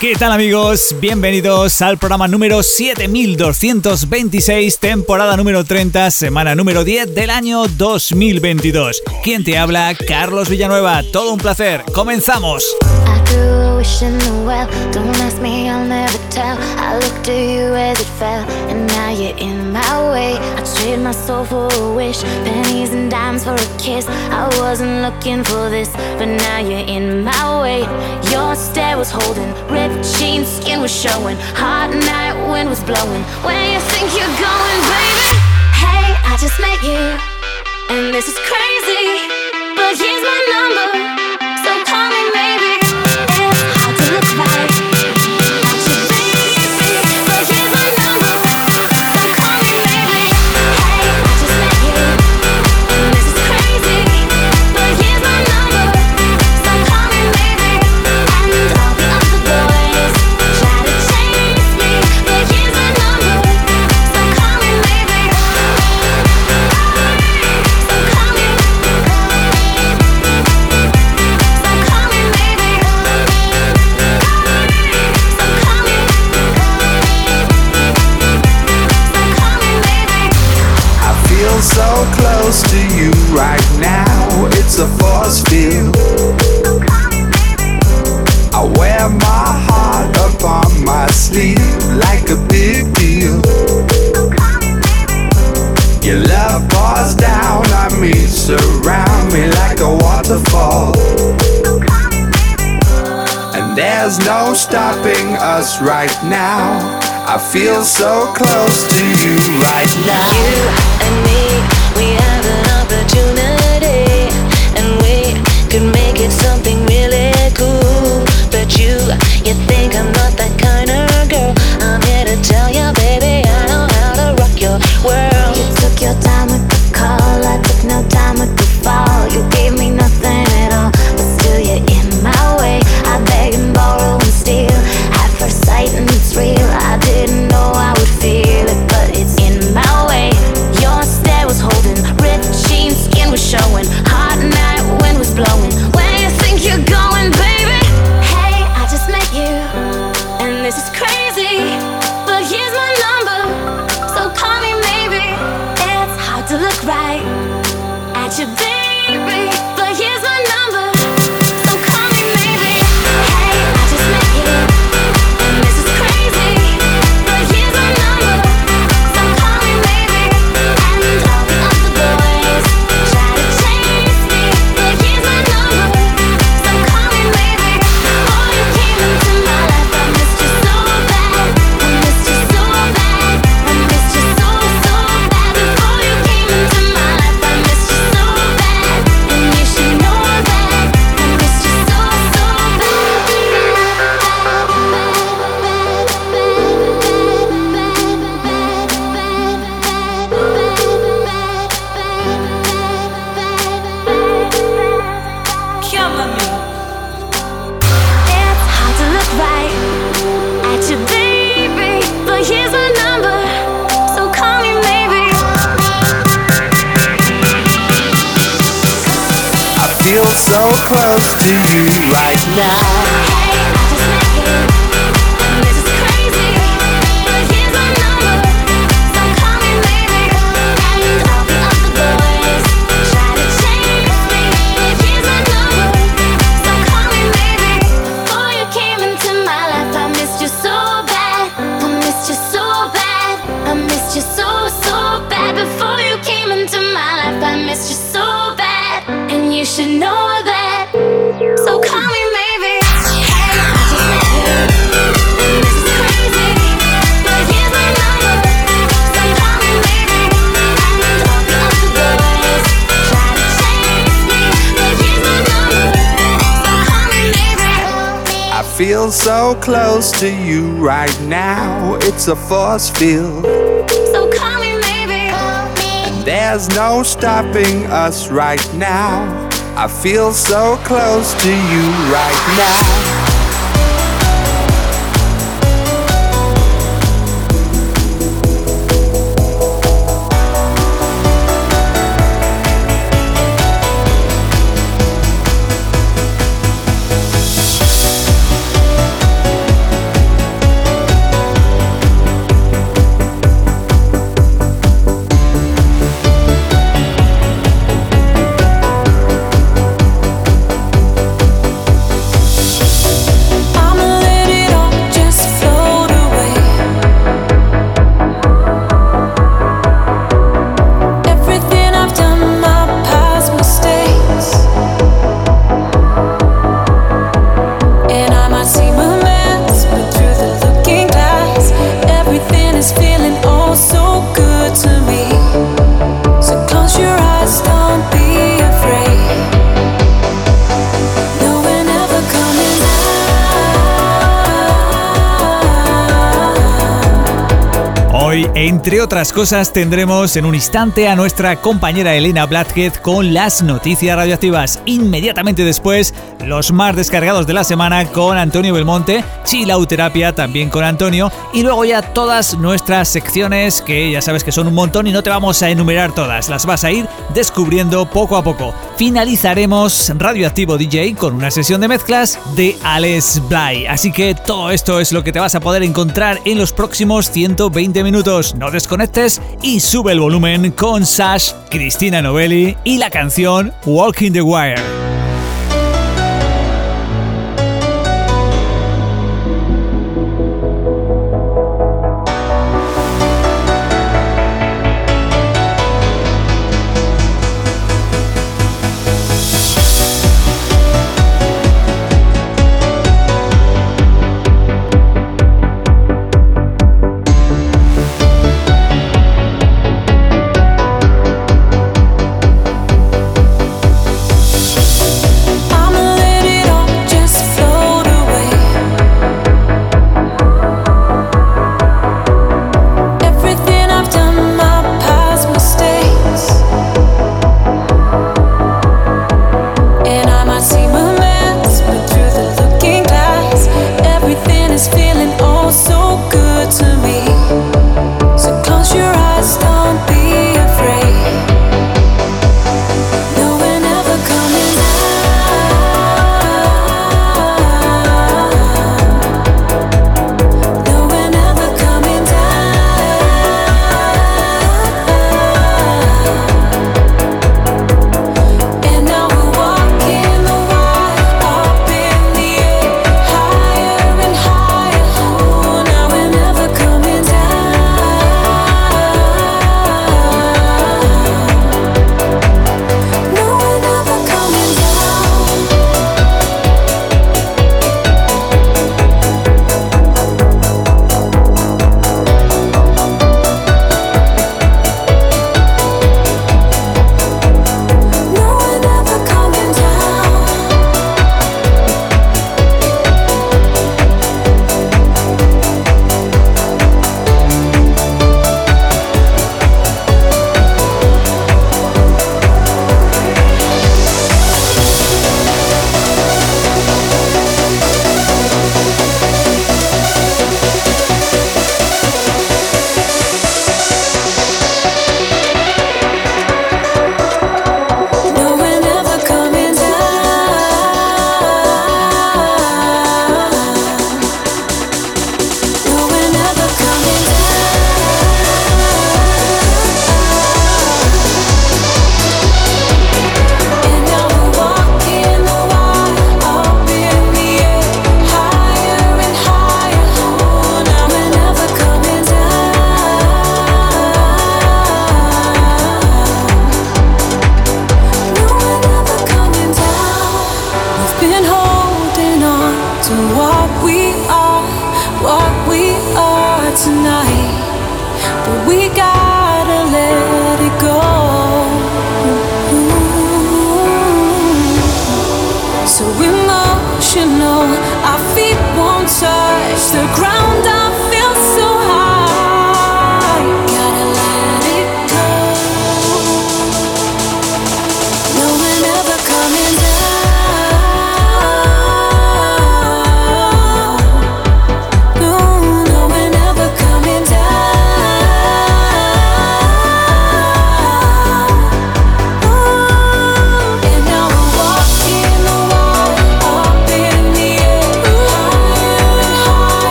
¿Qué tal amigos? Bienvenidos al programa número 7226, temporada número 30, semana número 10 del año 2022. ¿Quién te habla? Carlos Villanueva. Todo un placer. Comenzamos. Wish in the well. Don't ask me, I'll never tell. I looked at you as it fell, and now you're in my way. I trade my soul for a wish, pennies and dimes for a kiss. I wasn't looking for this, but now you're in my way. Your stare was holding, ripped jeans, skin was showing. Hot night wind was blowing. Where you think you're going, baby? Hey, I just met you, and this is crazy, but here's my number. A force field. I wear my heart upon my sleeve like a big deal. Your love pours down on me, surround me like a waterfall. And there's no stopping us right now. I feel so close to you right now. You and me, you, you think I'm not a force field. So call me maybe. There's no stopping us right now. I feel so close to you right now. Entre otras cosas, tendremos en un instante a nuestra compañera Elena Blackhead con las noticias radioactivas. Inmediatamente después, los más descargados de la semana con Antonio Belmonte, Chilauterapia también con Antonio, y luego ya todas nuestras secciones que ya sabes que son un montón y no te vamos a enumerar todas, las vas a ir descubriendo poco a poco. Finalizaremos Radioactivo DJ con una sesión de mezclas de Alex Bly. Así que todo esto es lo que te vas a poder encontrar en los próximos 120 minutos. No desconectes y sube el volumen con Sash, Cristina Novelli y la canción Walking the Wire.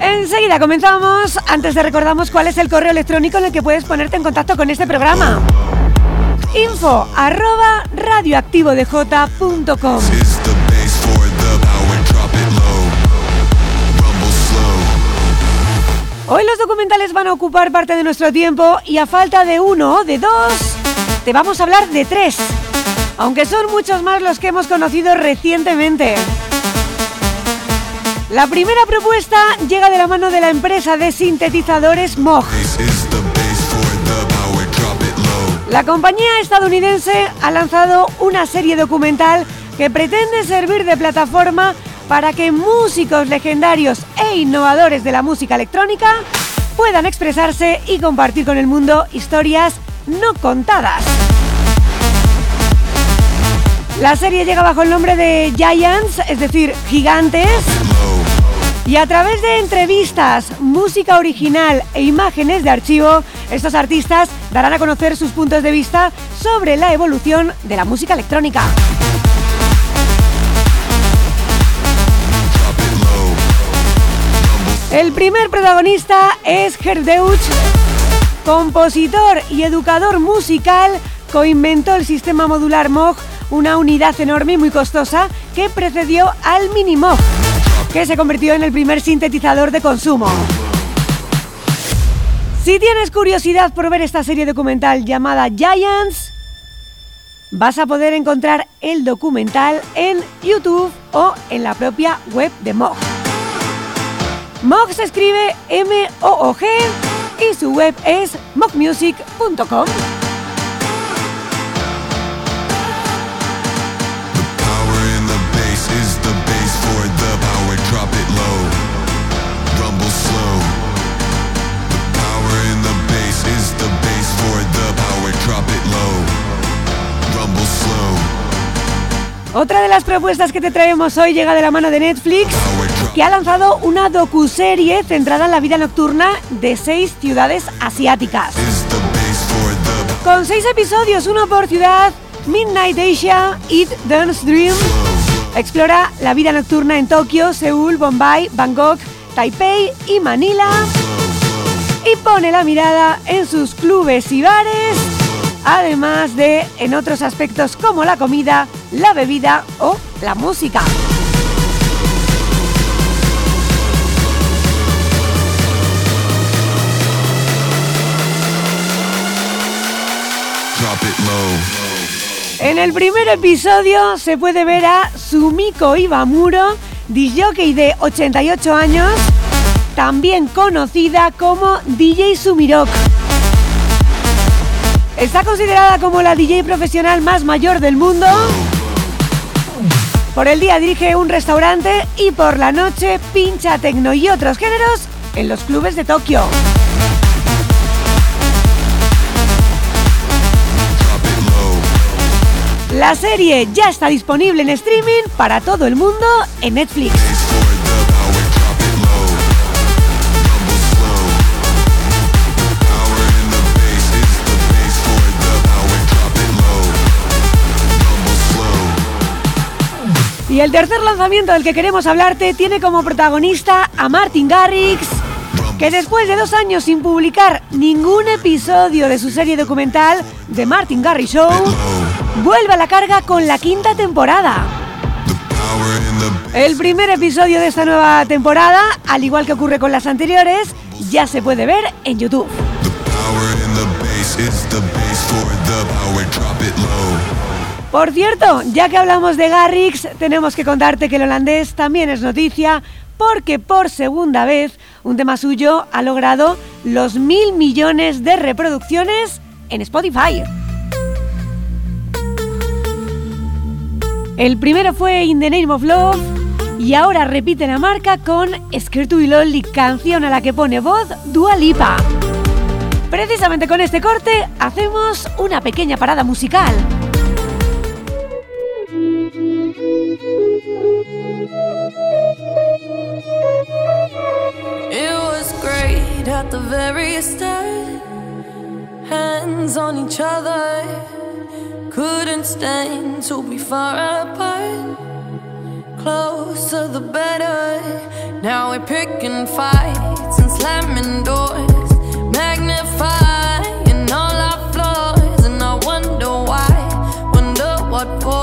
Enseguida comenzamos. Antes de recordamos cuál es el correo electrónico en el que puedes ponerte en contacto con este programa. Info arroba radioactivodj.com Hoy los documentales van a ocupar parte de nuestro tiempo y a falta de uno o de dos, te vamos a hablar de tres, aunque son muchos más los que hemos conocido recientemente. La primera propuesta llega de la mano de la empresa de sintetizadores Moog. La compañía estadounidense ha lanzado una serie documental que pretende servir de plataforma para que músicos legendarios e innovadores de la música electrónica puedan expresarse y compartir con el mundo historias no contadas. La serie llega bajo el nombre de Giants, es decir, gigantes, y a través de entrevistas, música original e imágenes de archivo, estos artistas darán a conocer sus puntos de vista sobre la evolución de la música electrónica. El primer protagonista es Gerdeuch, compositor y educador musical, coinventó el sistema modular Moog, una unidad enorme y muy costosa que precedió al Mini Moog, que se convirtió en el primer sintetizador de consumo. Si tienes curiosidad por ver esta serie documental llamada Giants, vas a poder encontrar el documental en YouTube o en la propia web de Moog. Mog se escribe M-O-O-G y su web es mogmusic.com. Otra de las propuestas que te traemos hoy llega de la mano de Netflix, que ha lanzado una docuserie centrada en la vida nocturna de seis ciudades asiáticas. Con seis episodios, uno por ciudad, Midnight Asia, Eat, Dance, Dream explora la vida nocturna en Tokio, Seúl, Bombay, Bangkok, Taipei y Manila y pone la mirada en sus clubes y bares además de en otros aspectos como la comida, la bebida o la música. En el primer episodio se puede ver a Sumiko Ibamuro, DJ de 88 años, también conocida como DJ Sumirok. Está considerada como la DJ profesional más mayor del mundo. Por el día dirige un restaurante y por la noche pincha tecno y otros géneros en los clubes de Tokio. La serie ya está disponible en streaming para todo el mundo en Netflix. Y el tercer lanzamiento del que queremos hablarte tiene como protagonista a Martin Garrix, que después de dos años sin publicar ningún episodio de su serie documental The Martin Garrix Show, vuelve a la carga con la quinta temporada. El primer episodio de esta nueva temporada, al igual que ocurre con las anteriores, ya se puede ver en YouTube. Por cierto, ya que hablamos de Garrix, tenemos que contarte que el holandés también es noticia porque por segunda vez un tema suyo ha logrado los mil millones de reproducciones en Spotify. El primero fue In the Name of Love y ahora repite la marca con to Be Lonely, canción a la que pone voz Dua Lipa. Precisamente con este corte hacemos una pequeña parada musical. Great at the very start. Hands on each other. Couldn't stand to be far apart. Closer the better. Now we're picking fights and slamming doors. Magnifying all our flaws. And I wonder why. Wonder what for.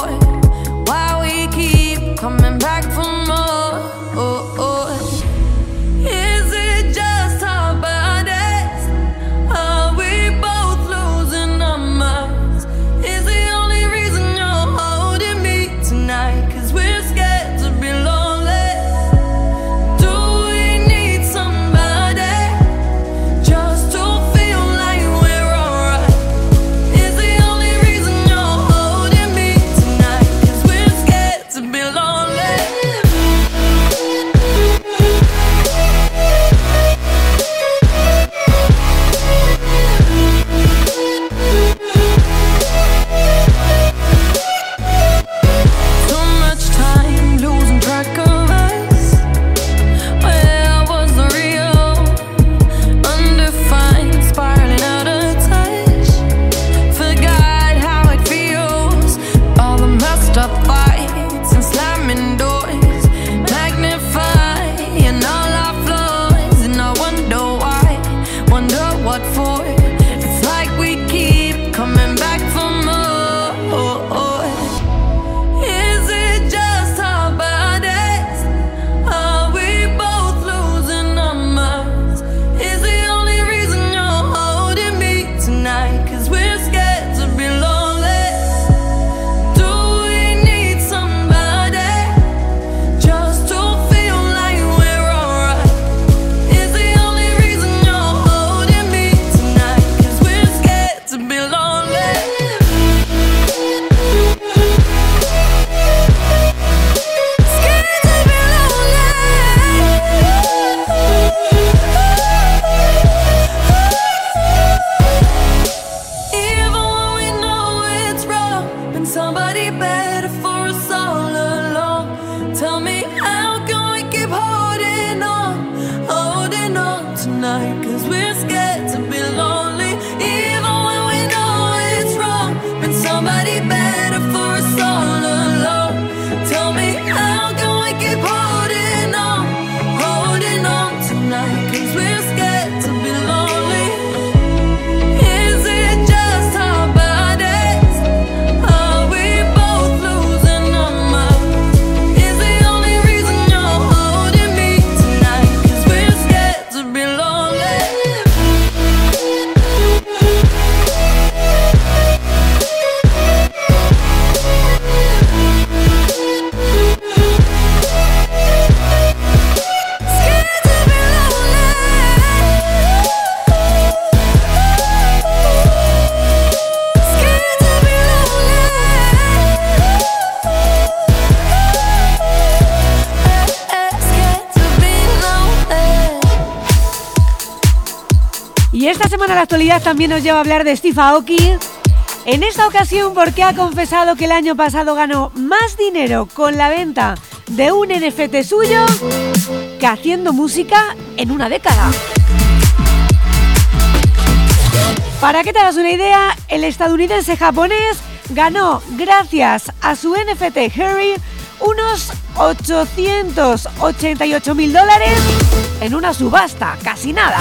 Actualidad también nos lleva a hablar de Steve Aoki. En esta ocasión porque ha confesado que el año pasado ganó más dinero con la venta de un NFT suyo que haciendo música en una década. Para que te hagas una idea, el estadounidense japonés ganó, gracias a su NFT Harry, unos 888 mil dólares en una subasta, casi nada.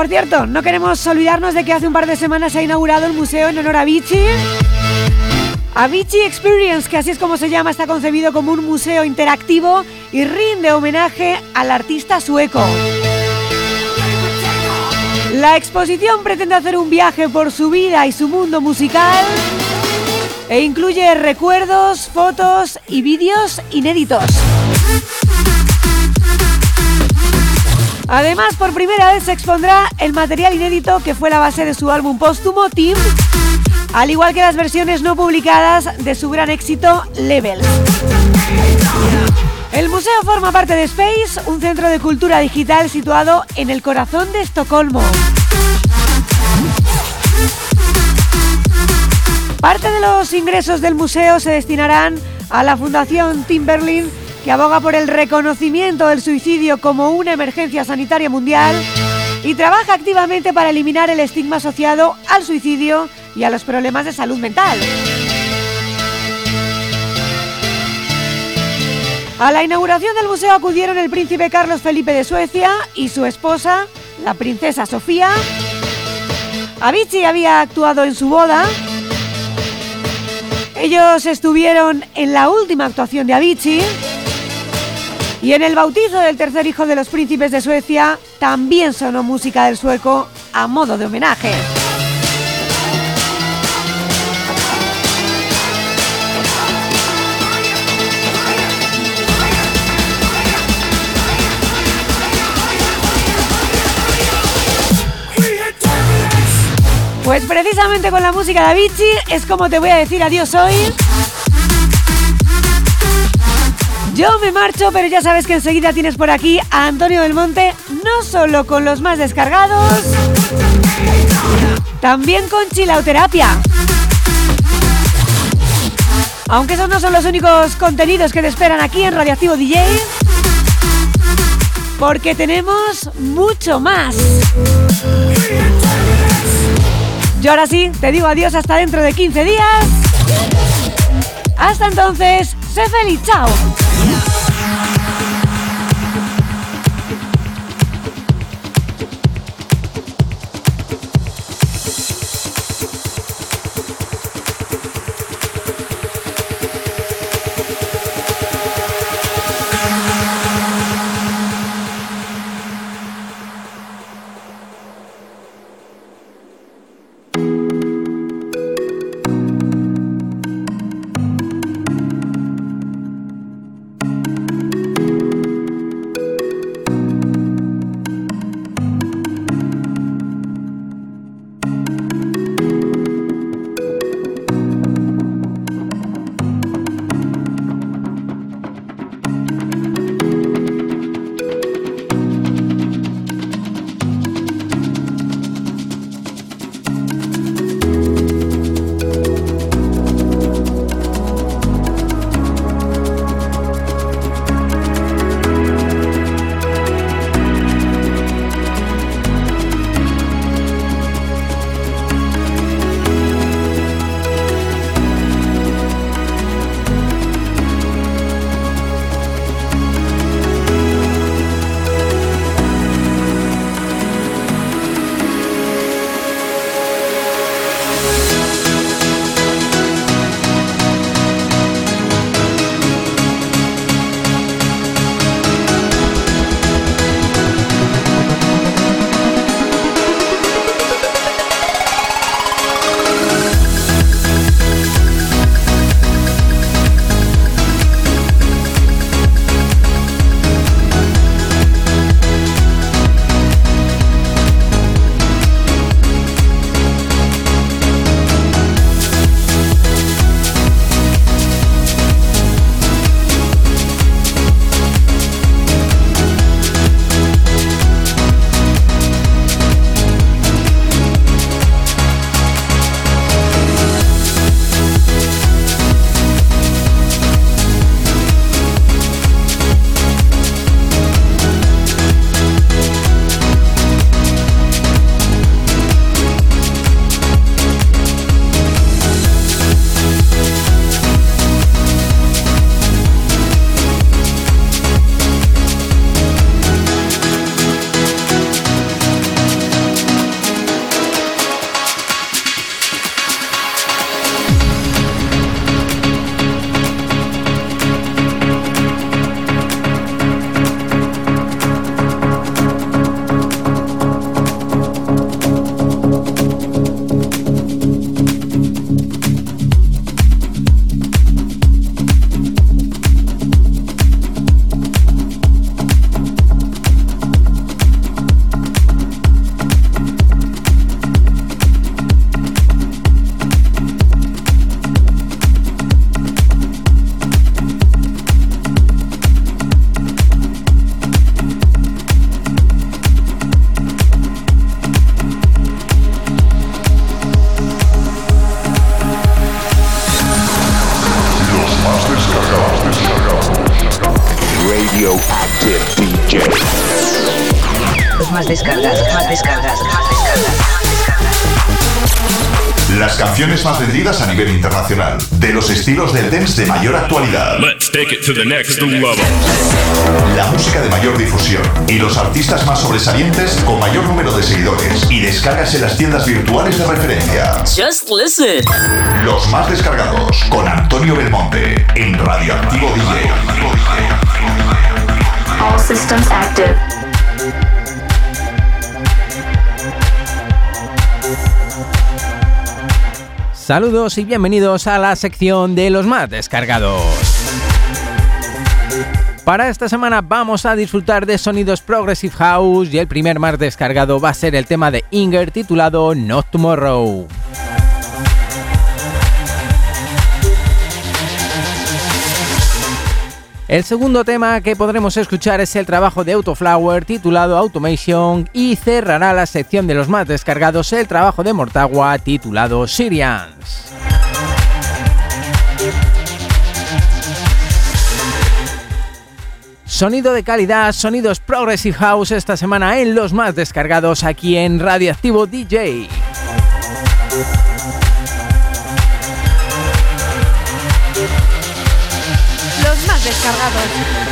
Por cierto, no queremos olvidarnos de que hace un par de semanas se ha inaugurado el museo en honor a Vichy. Avicii Experience, que así es como se llama, está concebido como un museo interactivo y rinde homenaje al artista sueco. La exposición pretende hacer un viaje por su vida y su mundo musical e incluye recuerdos, fotos y vídeos inéditos. Además, por primera vez se expondrá el material inédito que fue la base de su álbum póstumo Team, al igual que las versiones no publicadas de su gran éxito Level. El museo forma parte de Space, un centro de cultura digital situado en el corazón de Estocolmo. Parte de los ingresos del museo se destinarán a la Fundación Tim Berlin que aboga por el reconocimiento del suicidio como una emergencia sanitaria mundial y trabaja activamente para eliminar el estigma asociado al suicidio y a los problemas de salud mental. A la inauguración del museo acudieron el príncipe Carlos Felipe de Suecia y su esposa, la princesa Sofía. Avicii había actuado en su boda. Ellos estuvieron en la última actuación de Avicii. Y en el bautizo del tercer hijo de los príncipes de Suecia también sonó música del sueco a modo de homenaje. Pues precisamente con la música de Avicii es como te voy a decir adiós hoy. Yo me marcho, pero ya sabes que enseguida tienes por aquí a Antonio del Monte, no solo con los más descargados, también con chilauterapia. Aunque esos no son los únicos contenidos que te esperan aquí en Radioactivo DJ, porque tenemos mucho más. Yo ahora sí, te digo adiós hasta dentro de 15 días. Hasta entonces, sé feliz, chao. To the next level. la música de mayor difusión y los artistas más sobresalientes con mayor número de seguidores y descargas en las tiendas virtuales de referencia. Just listen. Los más descargados con Antonio Belmonte en Radioactivo DJ. All systems active. Saludos y bienvenidos a la sección de los más descargados. Para esta semana vamos a disfrutar de sonidos Progressive House y el primer más descargado va a ser el tema de Inger titulado Not Tomorrow. El segundo tema que podremos escuchar es el trabajo de Autoflower titulado Automation y cerrará la sección de los más descargados el trabajo de Mortagua titulado Syrians. Sonido de calidad, sonidos Progressive House esta semana en los más descargados aquí en Radioactivo DJ. Los más descargados.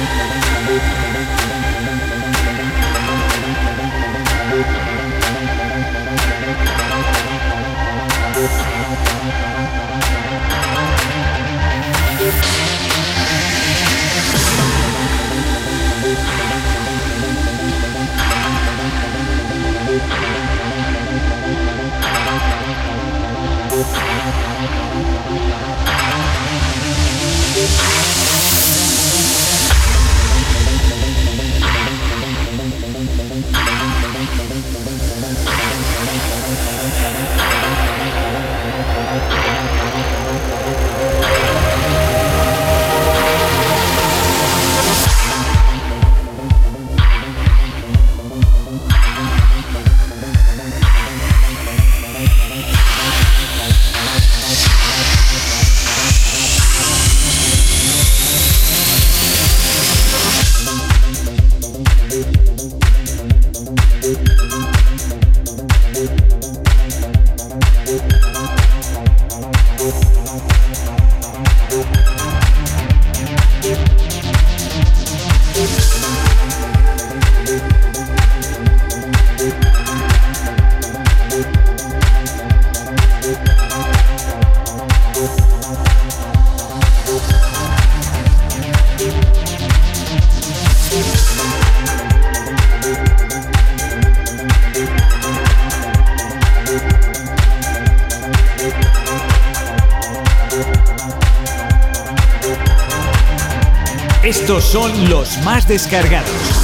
Estos son los más descargados.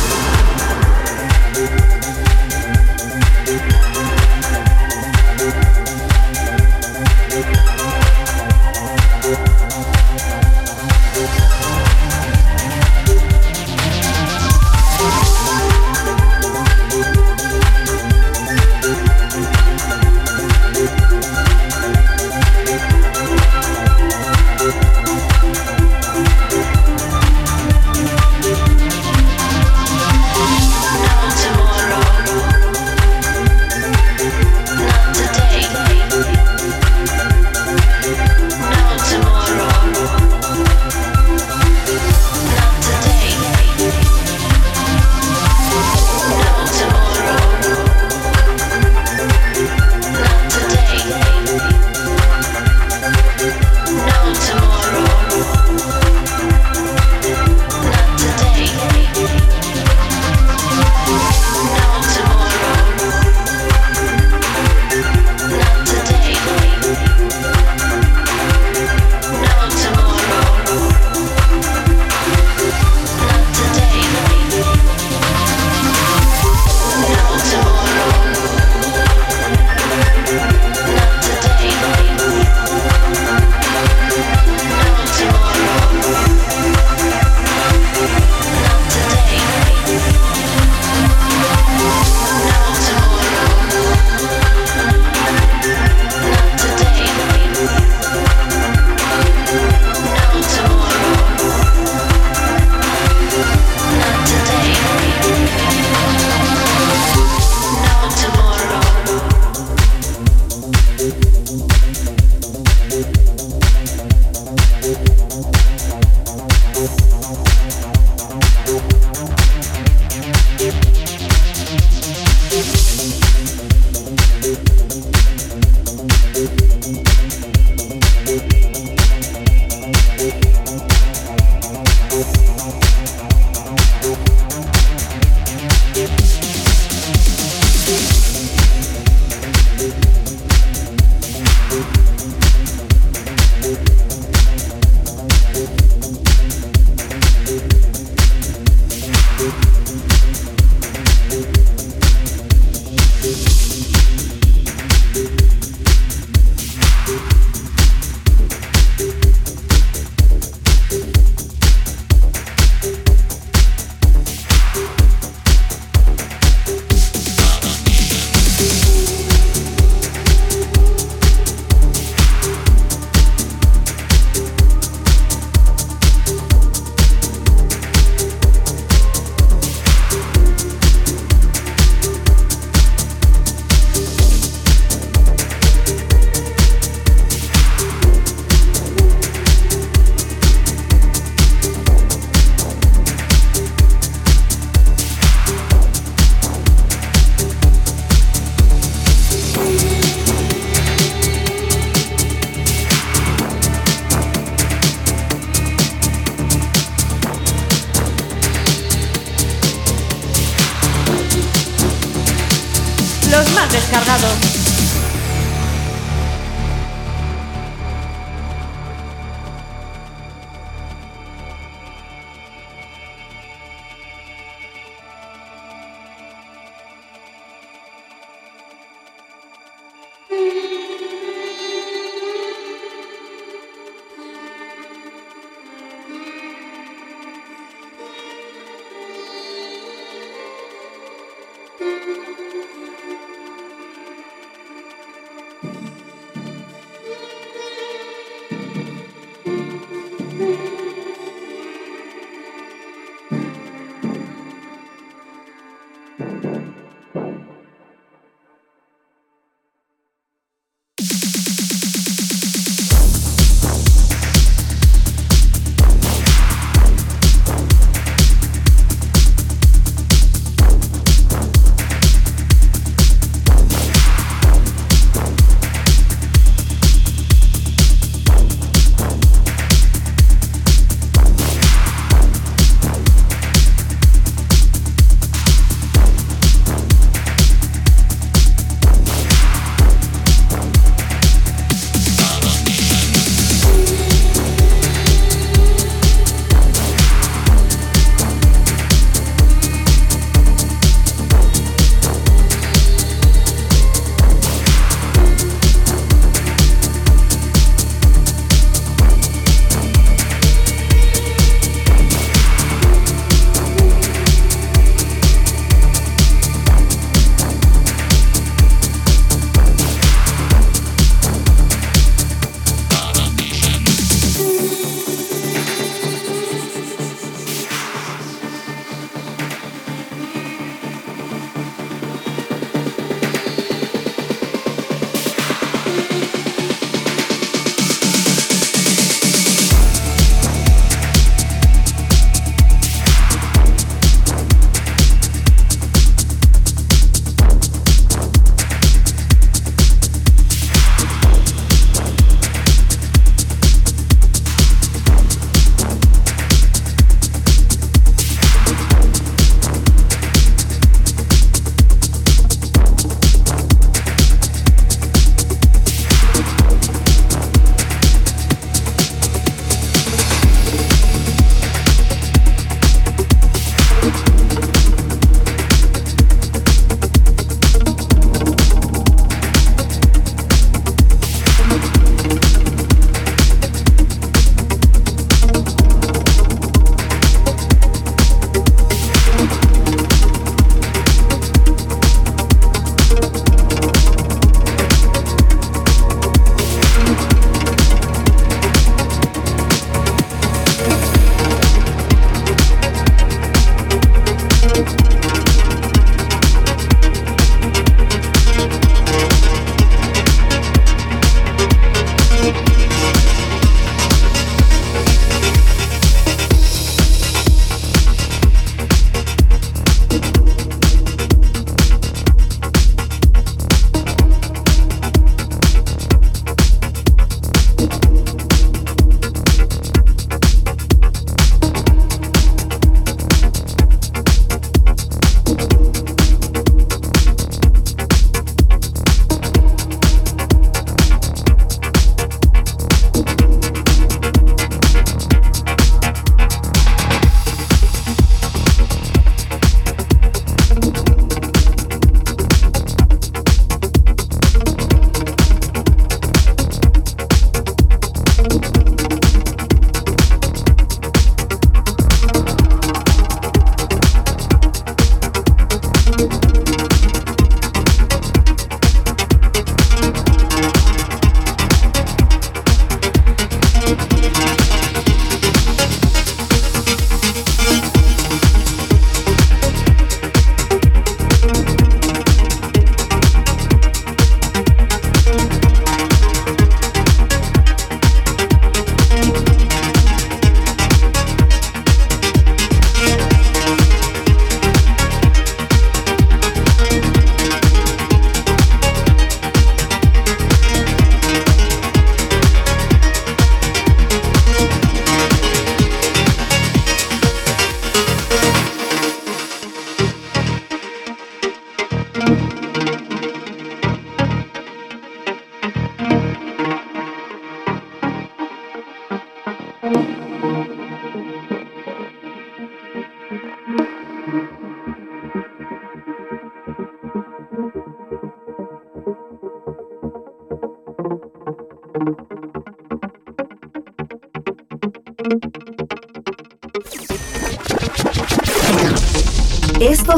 Descargados.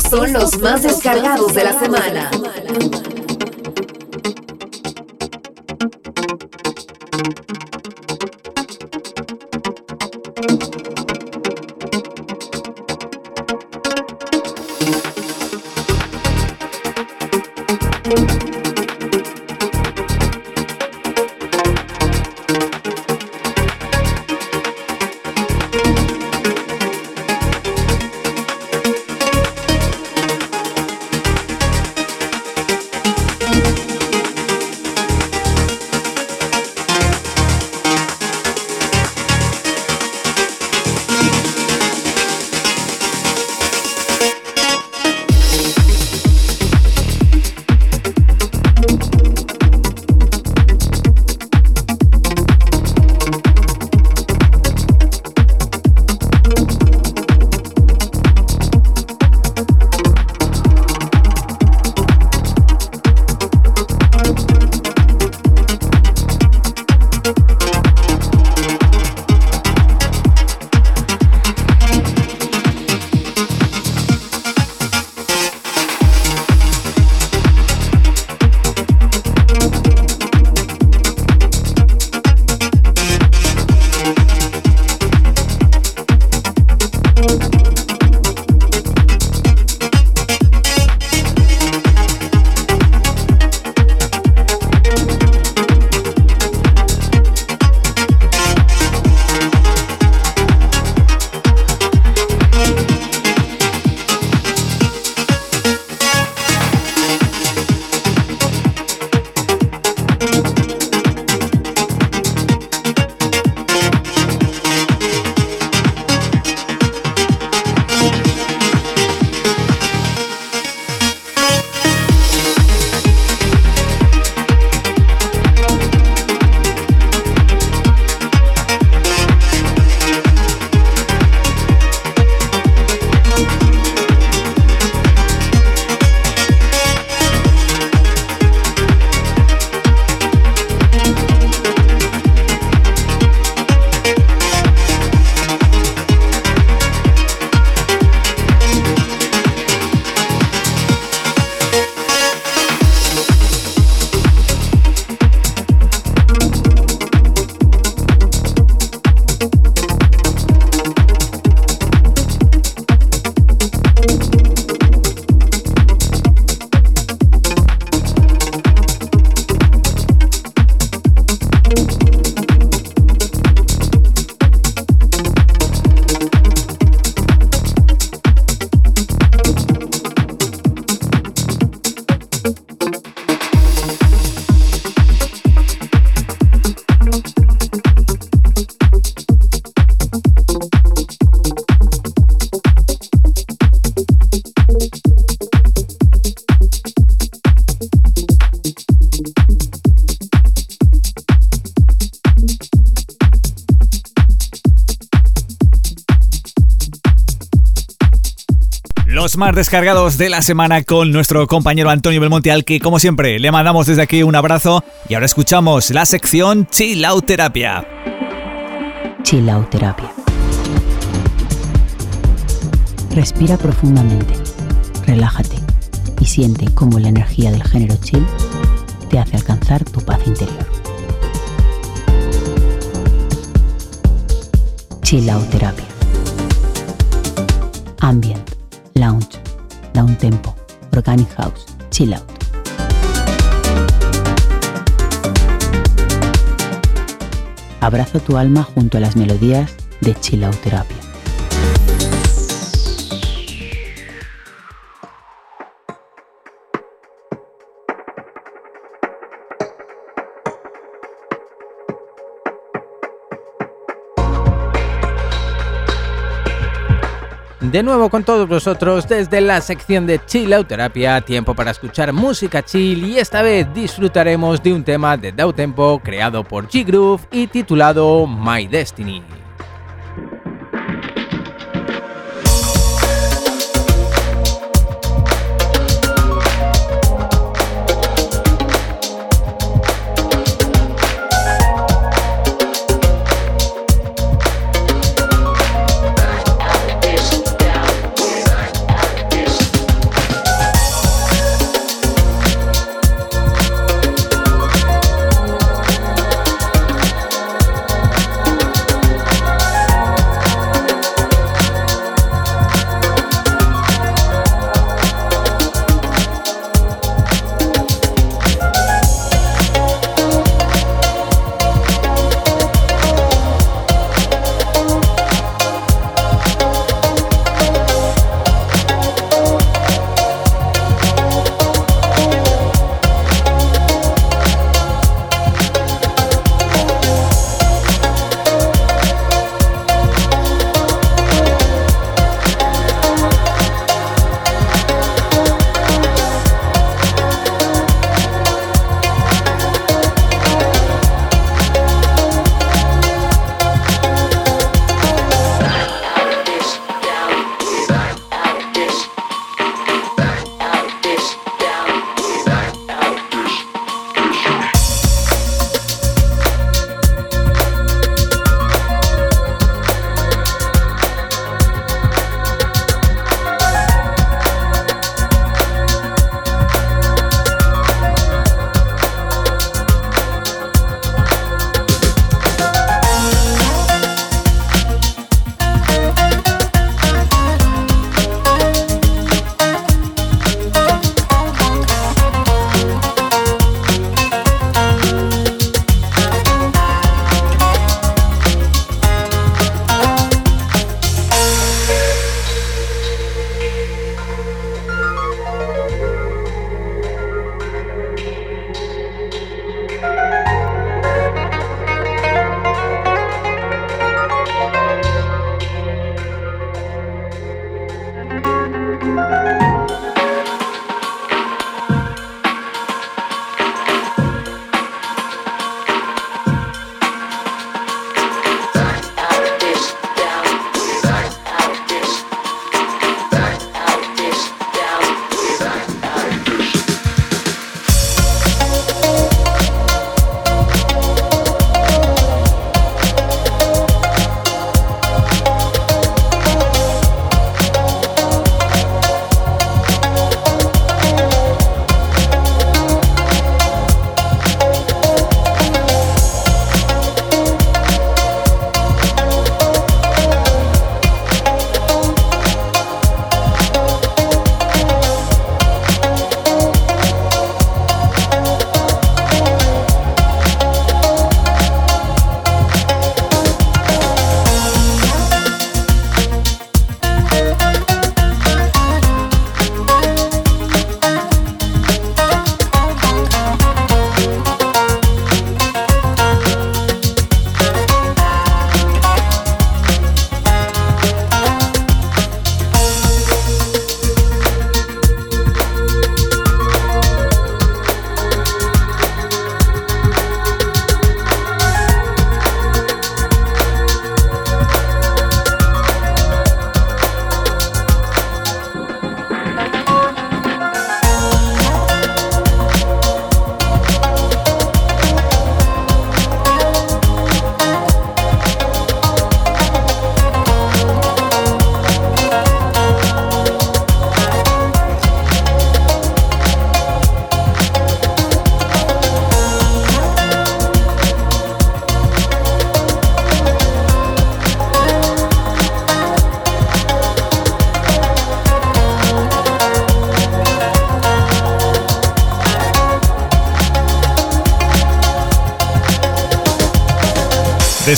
Son los más descargados de la semana. Más descargados de la semana con nuestro compañero Antonio Belmonte, al que, como siempre, le mandamos desde aquí un abrazo. Y ahora escuchamos la sección Chill Out Terapia. Chill Out Terapia. Respira profundamente, relájate y siente cómo la energía del género chill te hace alcanzar tu paz interior. Chill Out Terapia. Ambient house, chill out. Abraza tu alma junto a las melodías de chill out terapia. De nuevo con todos vosotros desde la sección de Chill Terapia, tiempo para escuchar música chill y esta vez disfrutaremos de un tema de Tempo creado por G-Groove y titulado My Destiny.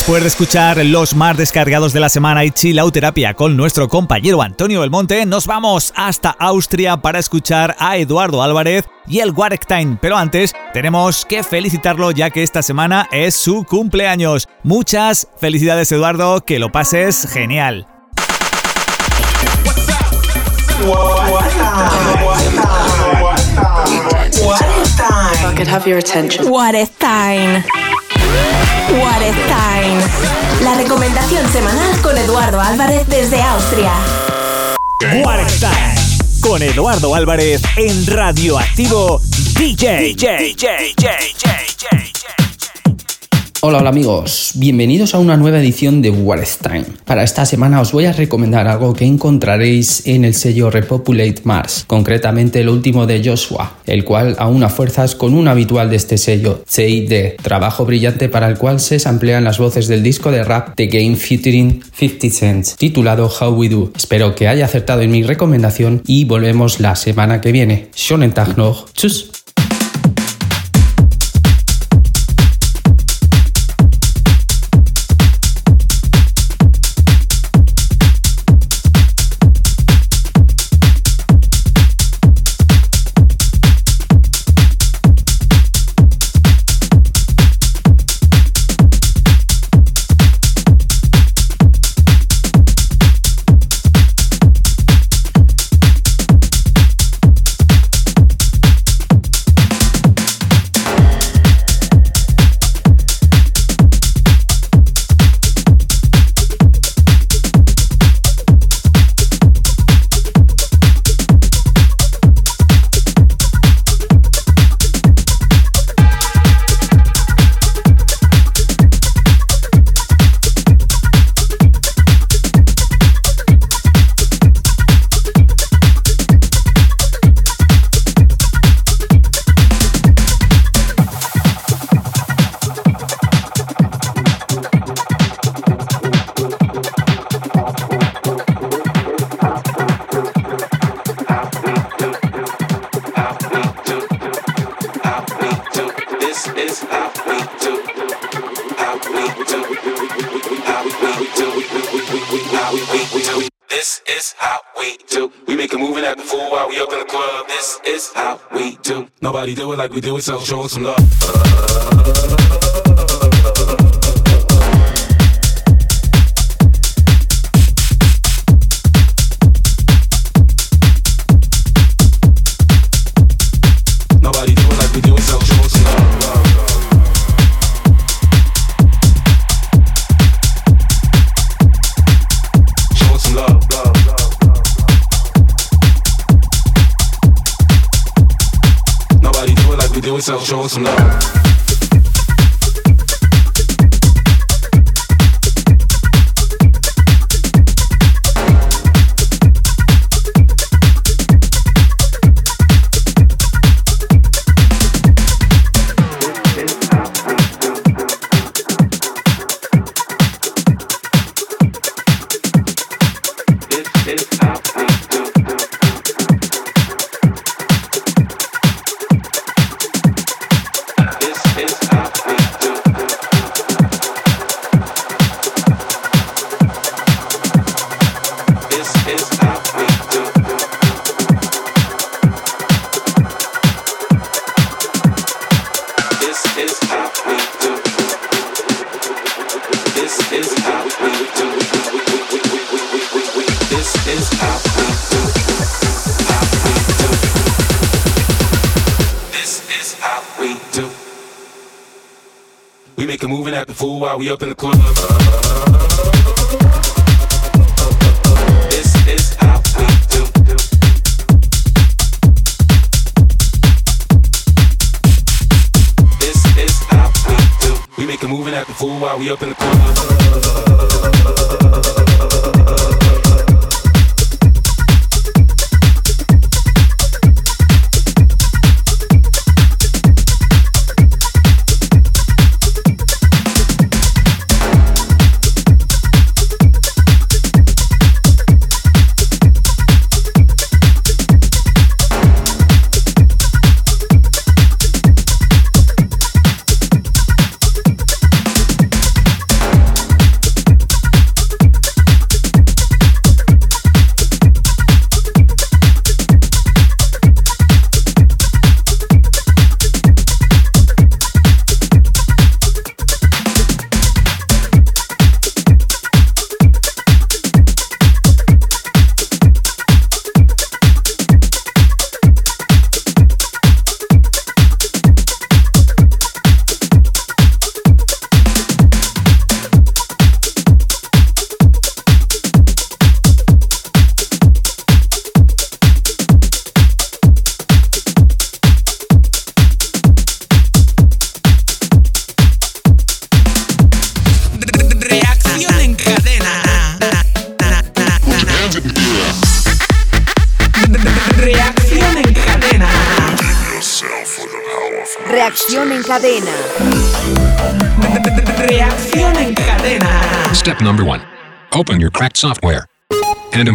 Después de escuchar los más descargados de la semana y terapia con nuestro compañero Antonio Belmonte, nos vamos hasta Austria para escuchar a Eduardo Álvarez y el Time. Pero antes, tenemos que felicitarlo ya que esta semana es su cumpleaños. Muchas felicidades Eduardo, que lo pases genial. What is Time. La recomendación semanal con Eduardo Álvarez desde Austria. What is Time. Con Eduardo Álvarez en Radioactivo DJ. DJ, DJ, DJ, DJ. Hola, hola amigos, bienvenidos a una nueva edición de Time. Para esta semana os voy a recomendar algo que encontraréis en el sello Repopulate Mars, concretamente el último de Joshua, el cual aún a fuerzas con un habitual de este sello, CID, trabajo brillante para el cual se samplean las voces del disco de rap The Game featuring 50 Cents, titulado How We Do. Espero que haya acertado en mi recomendación y volvemos la semana que viene. Shonen Tag noch. Tschüss. Like we do it, so show us some love. Make a moving at the fool while we up in the club. This is how we do. This is how we do. We make a move and act a fool while we up in the club.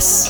us.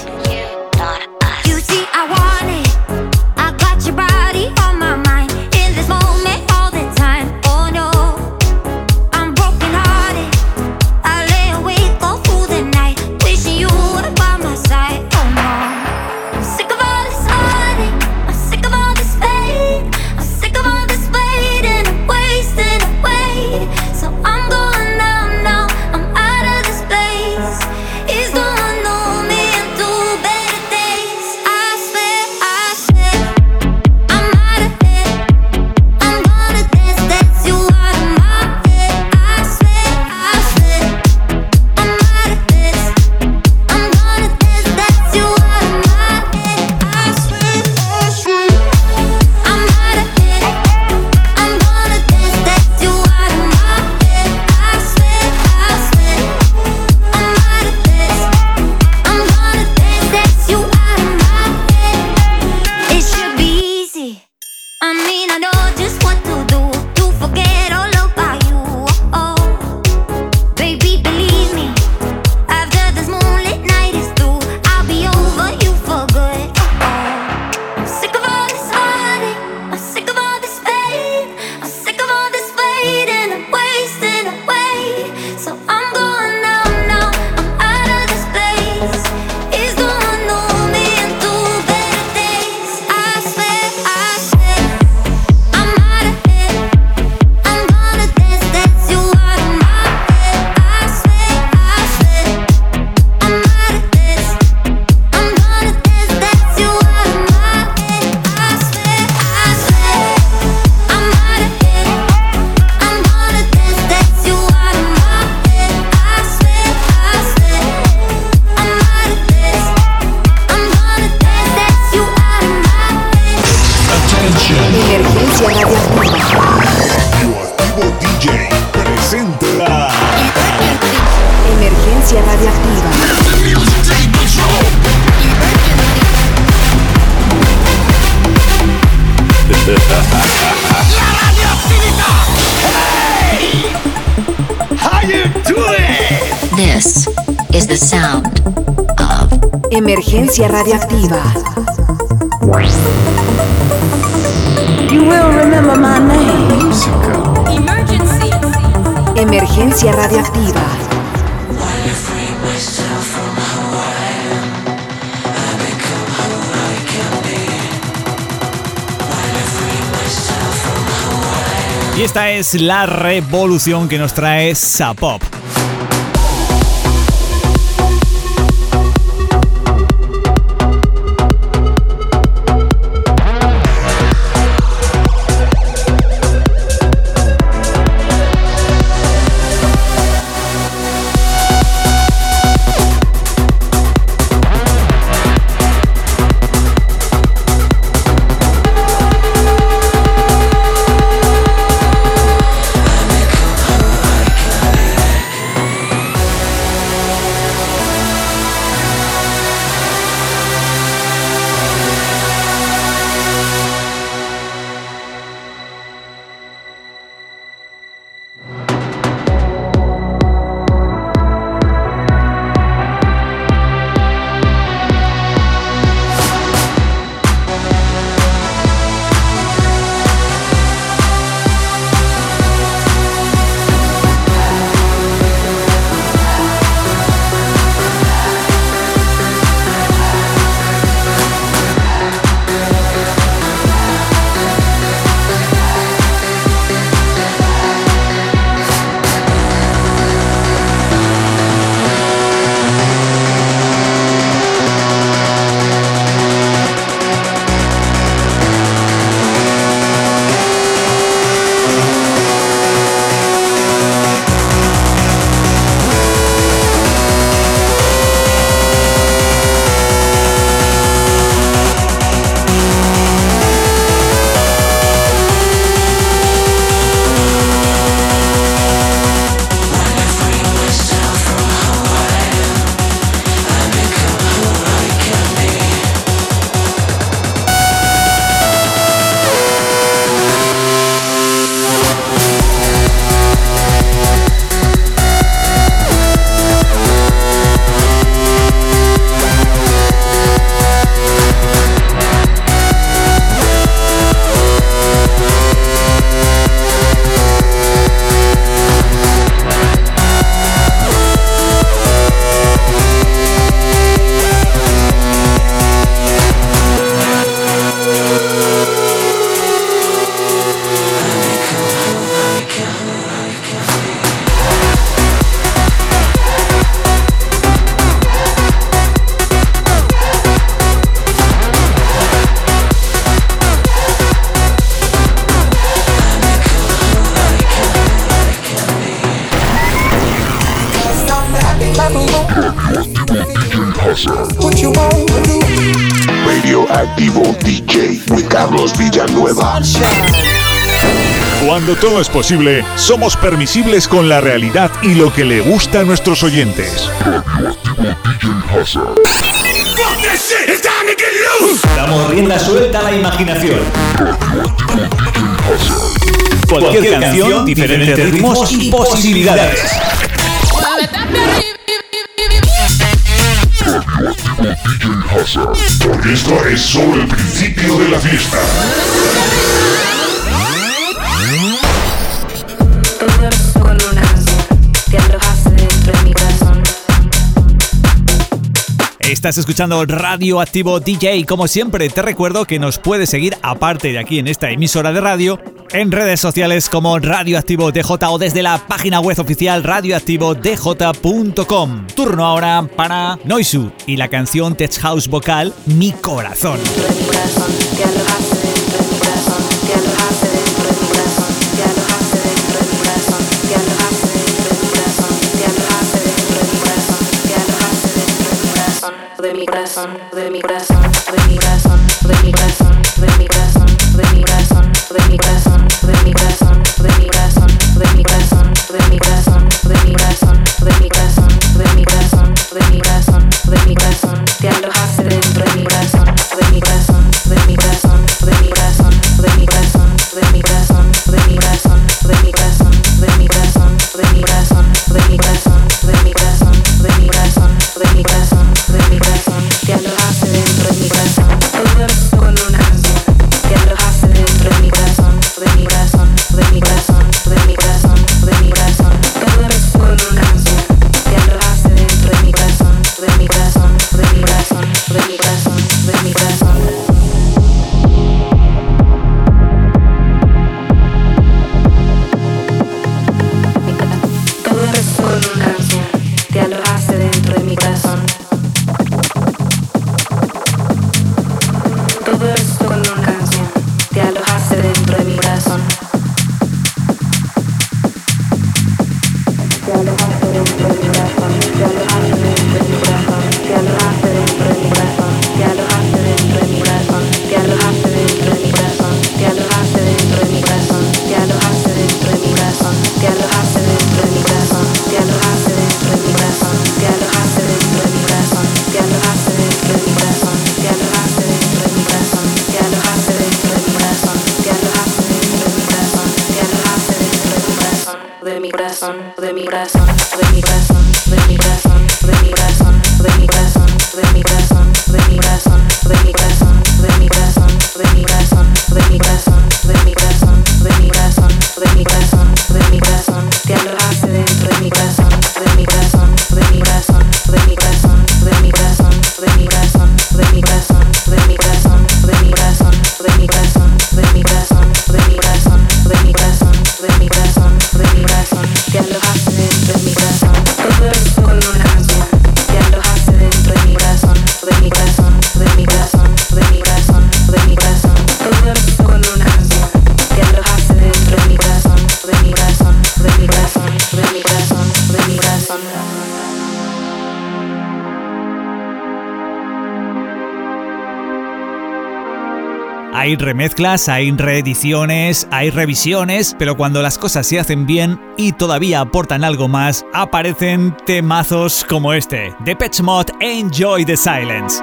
frecuencia radioactiva. You will remember my name. Emergency. Emergencia radioactiva. Y esta es la revolución que nos trae Sapop. Todo es posible, somos permisibles con la realidad y lo que le gusta a nuestros oyentes. Damos rienda suelta a la imaginación. Cualquier canción, diferentes ritmos y posibilidades. Porque esto es solo el principio de la fiesta. Estás escuchando Radio Activo DJ. Como siempre, te recuerdo que nos puedes seguir, aparte de aquí en esta emisora de radio, en redes sociales como Radio Activo DJ o desde la página web oficial radioactivodj.com. Turno ahora para Noisu y la canción Tech House Vocal Mi Corazón. De mi corazón. De mi corazón. De mi corazón. De mi corazón. De mi corazón. De mi corazón. De mi corazón. De mi corazón. De mi corazón. De mi corazón. De mi corazón. De mi corazón. De mi corazón. De mi corazón. De mi corazón. Te alojaste dentro de mi corazón. De mi corazón. De mi corazón. De mi corazón. De mi corazón. De mi corazón. De mi corazón. De mi corazón. De mi corazón. De mi corazón. De mi corazón. Hay remezclas, hay reediciones, hay revisiones, pero cuando las cosas se hacen bien y todavía aportan algo más, aparecen temazos como este. The Pet Mod Enjoy the Silence.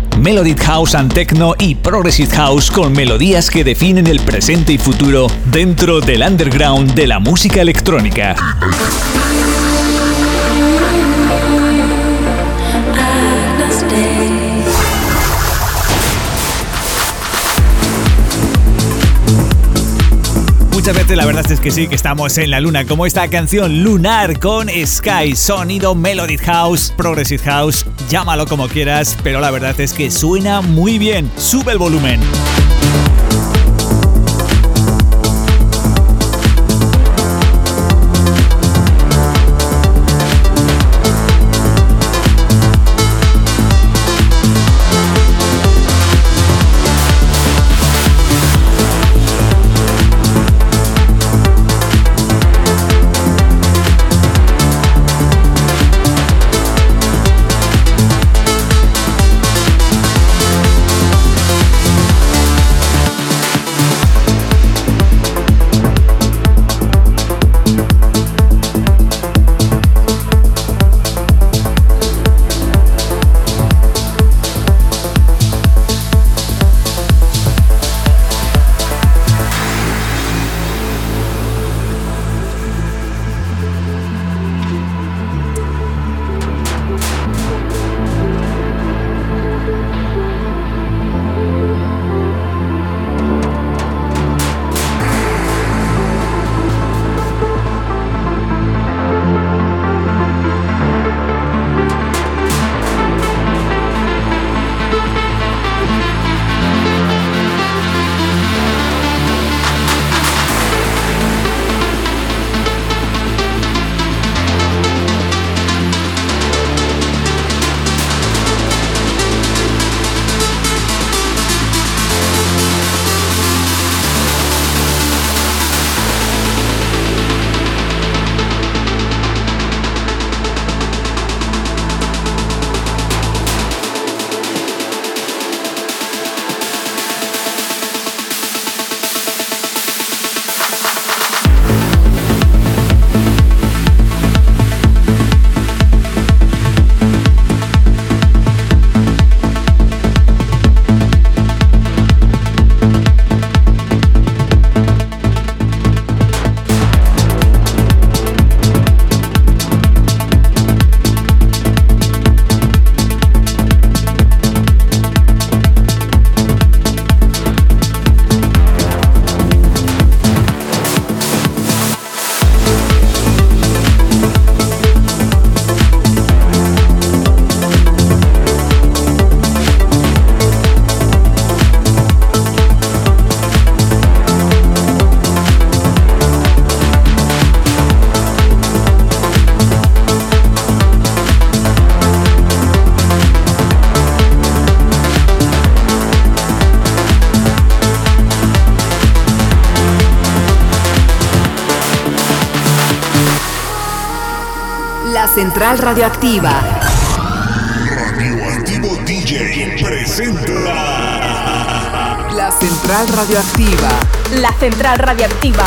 Melodic House and Techno y Progressive House con melodías que definen el presente y futuro dentro del underground de la música electrónica. Muchas veces la verdad es que sí, que estamos en la luna, como esta canción Lunar con Sky, sonido Melody House, Progressive House, llámalo como quieras, pero la verdad es que suena muy bien. Sube el volumen. Central Radioactiva. Radioactivo DJ presenta. La Central Radioactiva. La Central Radioactiva.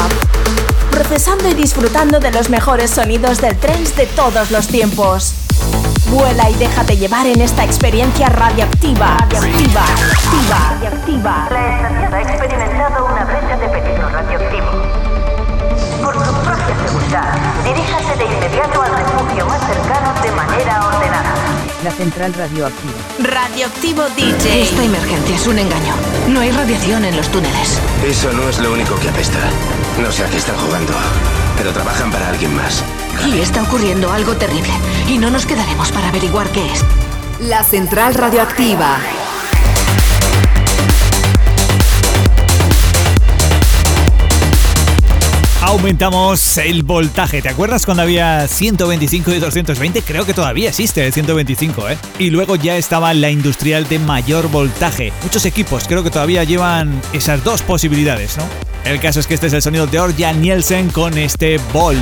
Procesando y disfrutando de los mejores sonidos del trance de todos los tiempos. Vuela y déjate llevar en esta experiencia radioactiva. Radioactiva. Radioactiva. Radioactiva. La estación ha experimentado una brecha de peligro radioactivo. La central radioactiva. Radioactivo DJ. Esta emergencia es un engaño. No hay radiación en los túneles. Eso no es lo único que apesta. No sé a qué están jugando, pero trabajan para alguien más. Y está ocurriendo algo terrible. Y no nos quedaremos para averiguar qué es. La Central Radioactiva. Aumentamos el voltaje. ¿Te acuerdas cuando había 125 y 220? Creo que todavía existe el 125, ¿eh? Y luego ya estaba la industrial de mayor voltaje. Muchos equipos creo que todavía llevan esas dos posibilidades, ¿no? El caso es que este es el sonido de Orjan Nielsen con este Ball.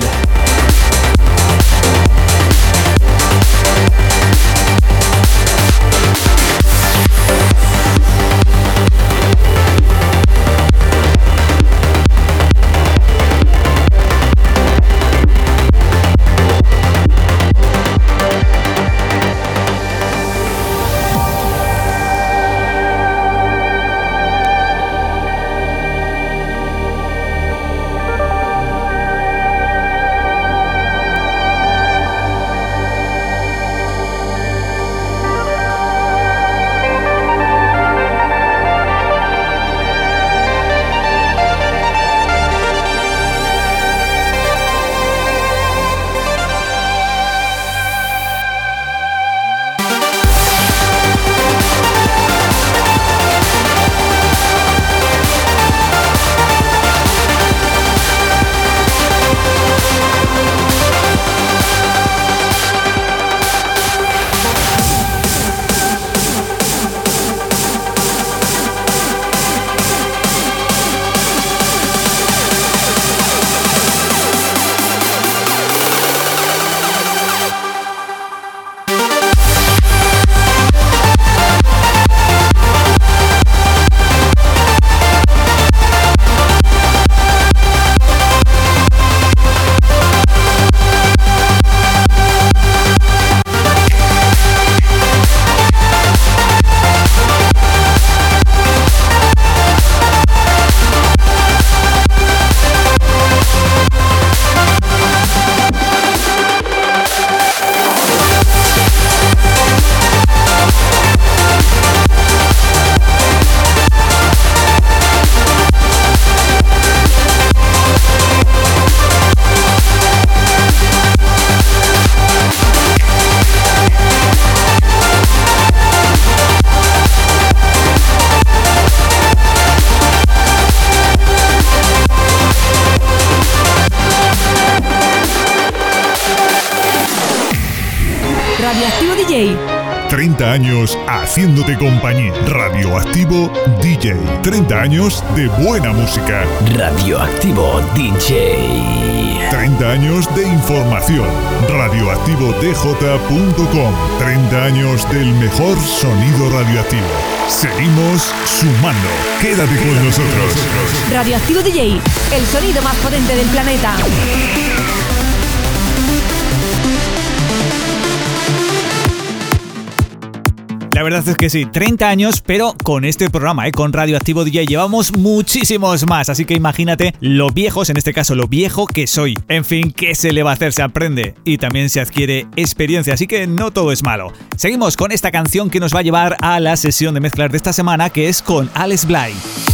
De buena música. Radioactivo DJ. 30 años de información. Radioactivodj.com. 30 años del mejor sonido radioactivo. Seguimos sumando. Quédate con nosotros. Radioactivo DJ, el sonido más potente del planeta. La verdad es que sí, 30 años, pero con este programa, ¿eh? con Radioactivo DJ, llevamos muchísimos más, así que imagínate lo viejos, en este caso lo viejo que soy. En fin, ¿qué se le va a hacer? Se aprende y también se adquiere experiencia, así que no todo es malo. Seguimos con esta canción que nos va a llevar a la sesión de mezclar de esta semana, que es con Alex Bly.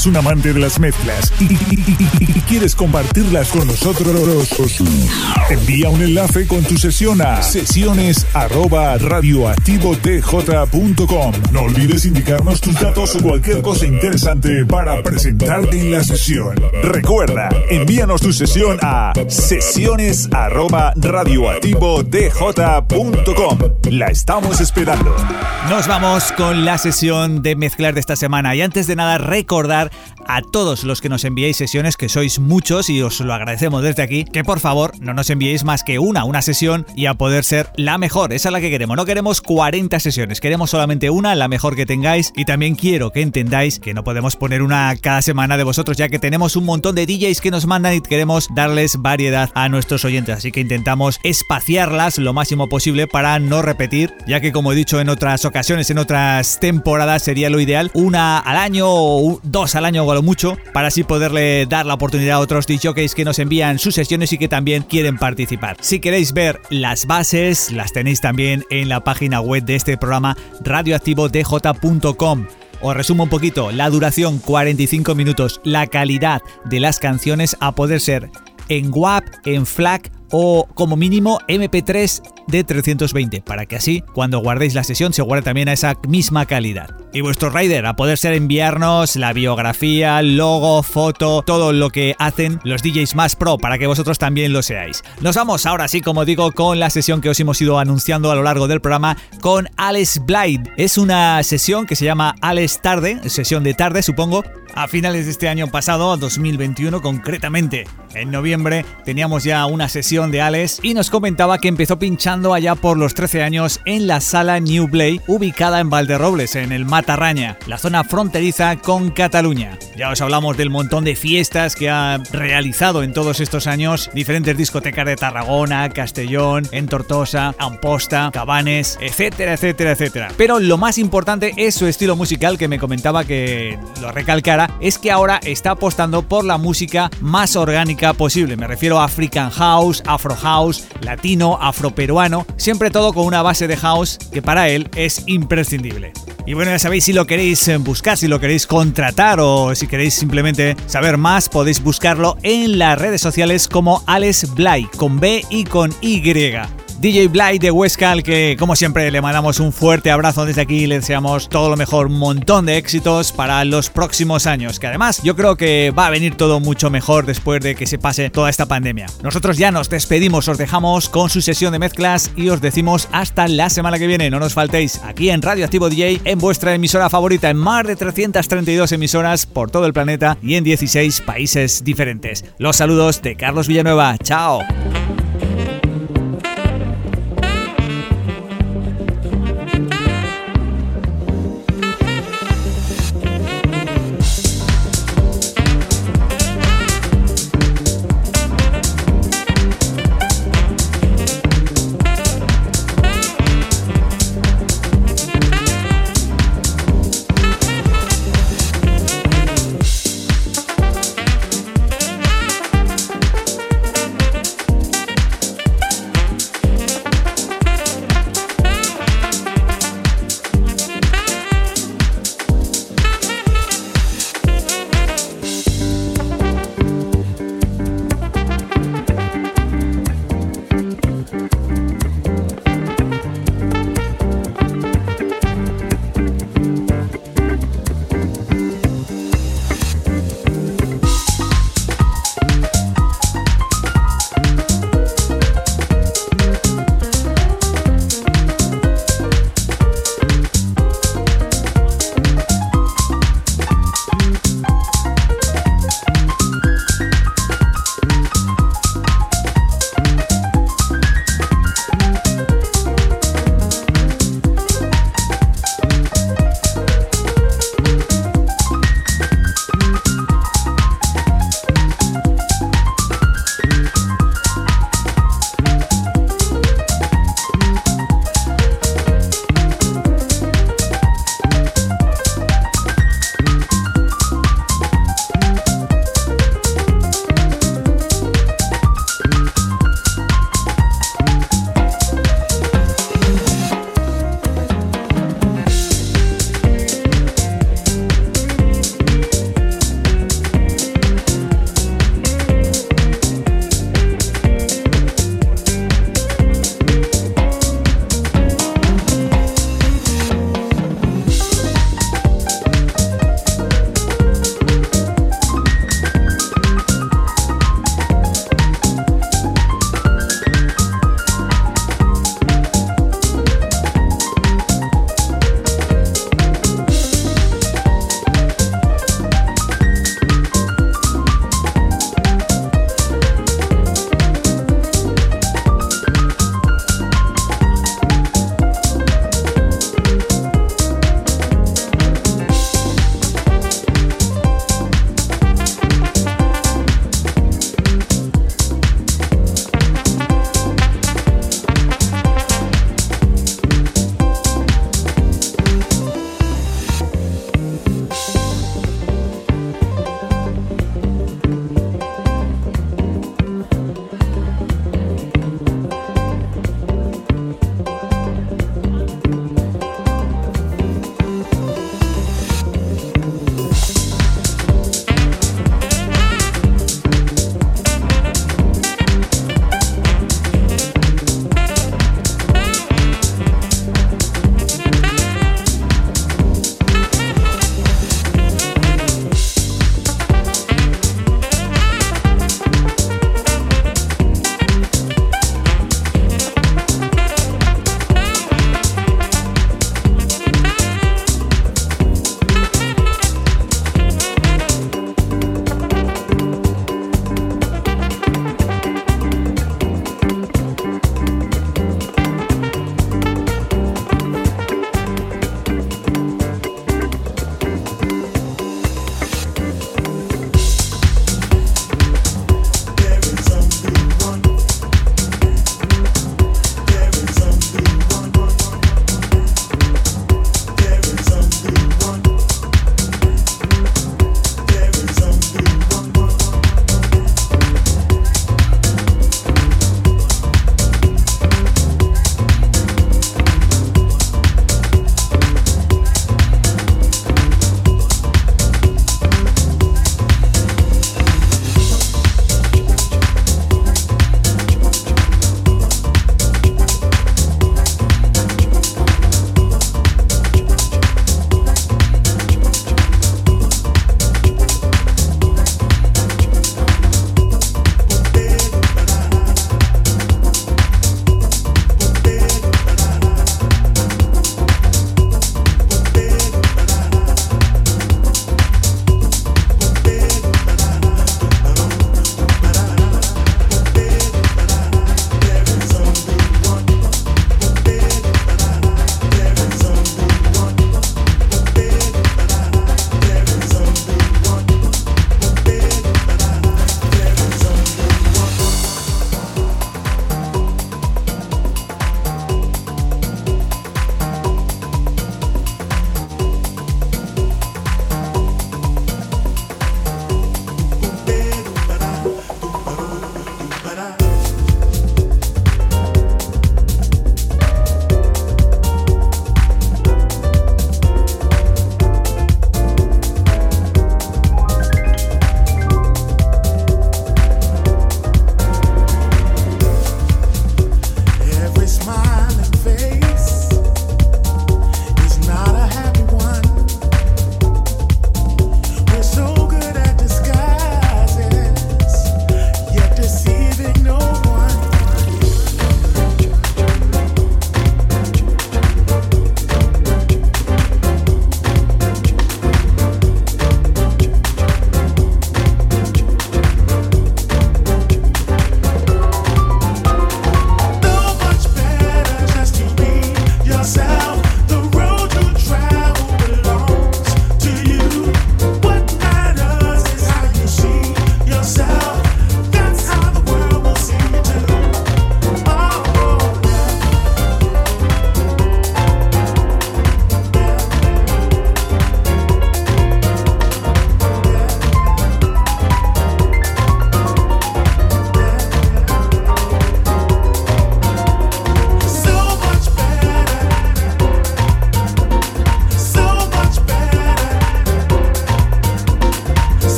Eres un amante de las mezclas y, quieres compartirlas con nosotros, envía un enlace con tu sesión a sesiones arroba radioactivotj.com. No olvides indicarnos tus datos o cualquier cosa interesante para presentarte en la sesión. Recuerda, envíanos tu sesión a sesiones arroba radioactivotj.com. La estamos esperando. Nos vamos con la sesión de mezclar de esta semana y antes de nada recordar a todos los que nos enviéis sesiones, que sois muchos y os lo agradecemos desde aquí, que por favor no nos enviéis más que una, una sesión y a poder ser la mejor, esa es la que queremos, no queremos 40 sesiones, queremos solamente una, la mejor que tengáis. Y también quiero que entendáis que no podemos poner una cada semana de vosotros ya que tenemos un montón de DJs que nos mandan y queremos darles variedad a nuestros oyentes, así que intentamos espaciarlas lo máximo posible para no repetir, ya que como he dicho en otras ocasiones, en otras temporadas sería lo ideal, una al año o dos al año o mucho, para así poderle dar la oportunidad a otros DJs que nos envían sus sesiones y que también quieren participar. Si queréis ver las bases, las tenéis también en la página web de este programa radioactivodj.com. Os resumo un poquito, la duración 45 minutos, la calidad de las canciones a poder ser en WAP, en FLAC o como mínimo MP3 de 320 para que así cuando guardéis la sesión se guarde también a esa misma calidad. Y vuestro rider a poder ser enviarnos la biografía, logo, foto, todo lo que hacen los DJs más pro para que vosotros también lo seáis. Nos vamos ahora sí, como digo, con la sesión que os hemos ido anunciando a lo largo del programa con Alex Blythe. Es una sesión que se llama Alex Tarde, sesión de tarde supongo, a finales de este año pasado, 2021 concretamente. En noviembre teníamos ya una sesión de Alex y nos comentaba que empezó pinchando allá por los 13 años en la sala New Play, ubicada en Valderrobles, en el Matarraña, la zona fronteriza con Cataluña. Ya os hablamos del montón de fiestas que ha realizado en todos estos años, diferentes discotecas de Tarragona, Castellón, en Tortosa, Amposta, Cabanes, etcétera, etcétera, etcétera. Pero lo más importante es su estilo musical que me comentaba que lo recalcara, es que ahora está apostando por la música más orgánica posible. Me refiero a African House, Afro House, Latino, Afroperuano, siempre todo con una base de house que para él es imprescindible. Y bueno, ya sabéis, si lo queréis eh, buscar, si lo queréis contratar o si queréis simplemente saber más, podéis buscarlo en las redes sociales como Alex Bly, con B y con Y. DJ Bly de Huesca, al que como siempre le mandamos un fuerte abrazo desde aquí y le deseamos todo lo mejor, un montón de éxitos para los próximos años, que además yo creo que va a venir todo mucho mejor después de que se pase toda esta pandemia. Nosotros ya nos despedimos, os dejamos con su sesión de mezclas y os decimos hasta la semana que viene, no nos faltéis aquí en Radio Activo DJ, en vuestra emisora favorita, en más de 332 emisoras por todo el planeta y en 16 países diferentes. Los saludos de Carlos Villanueva, chao.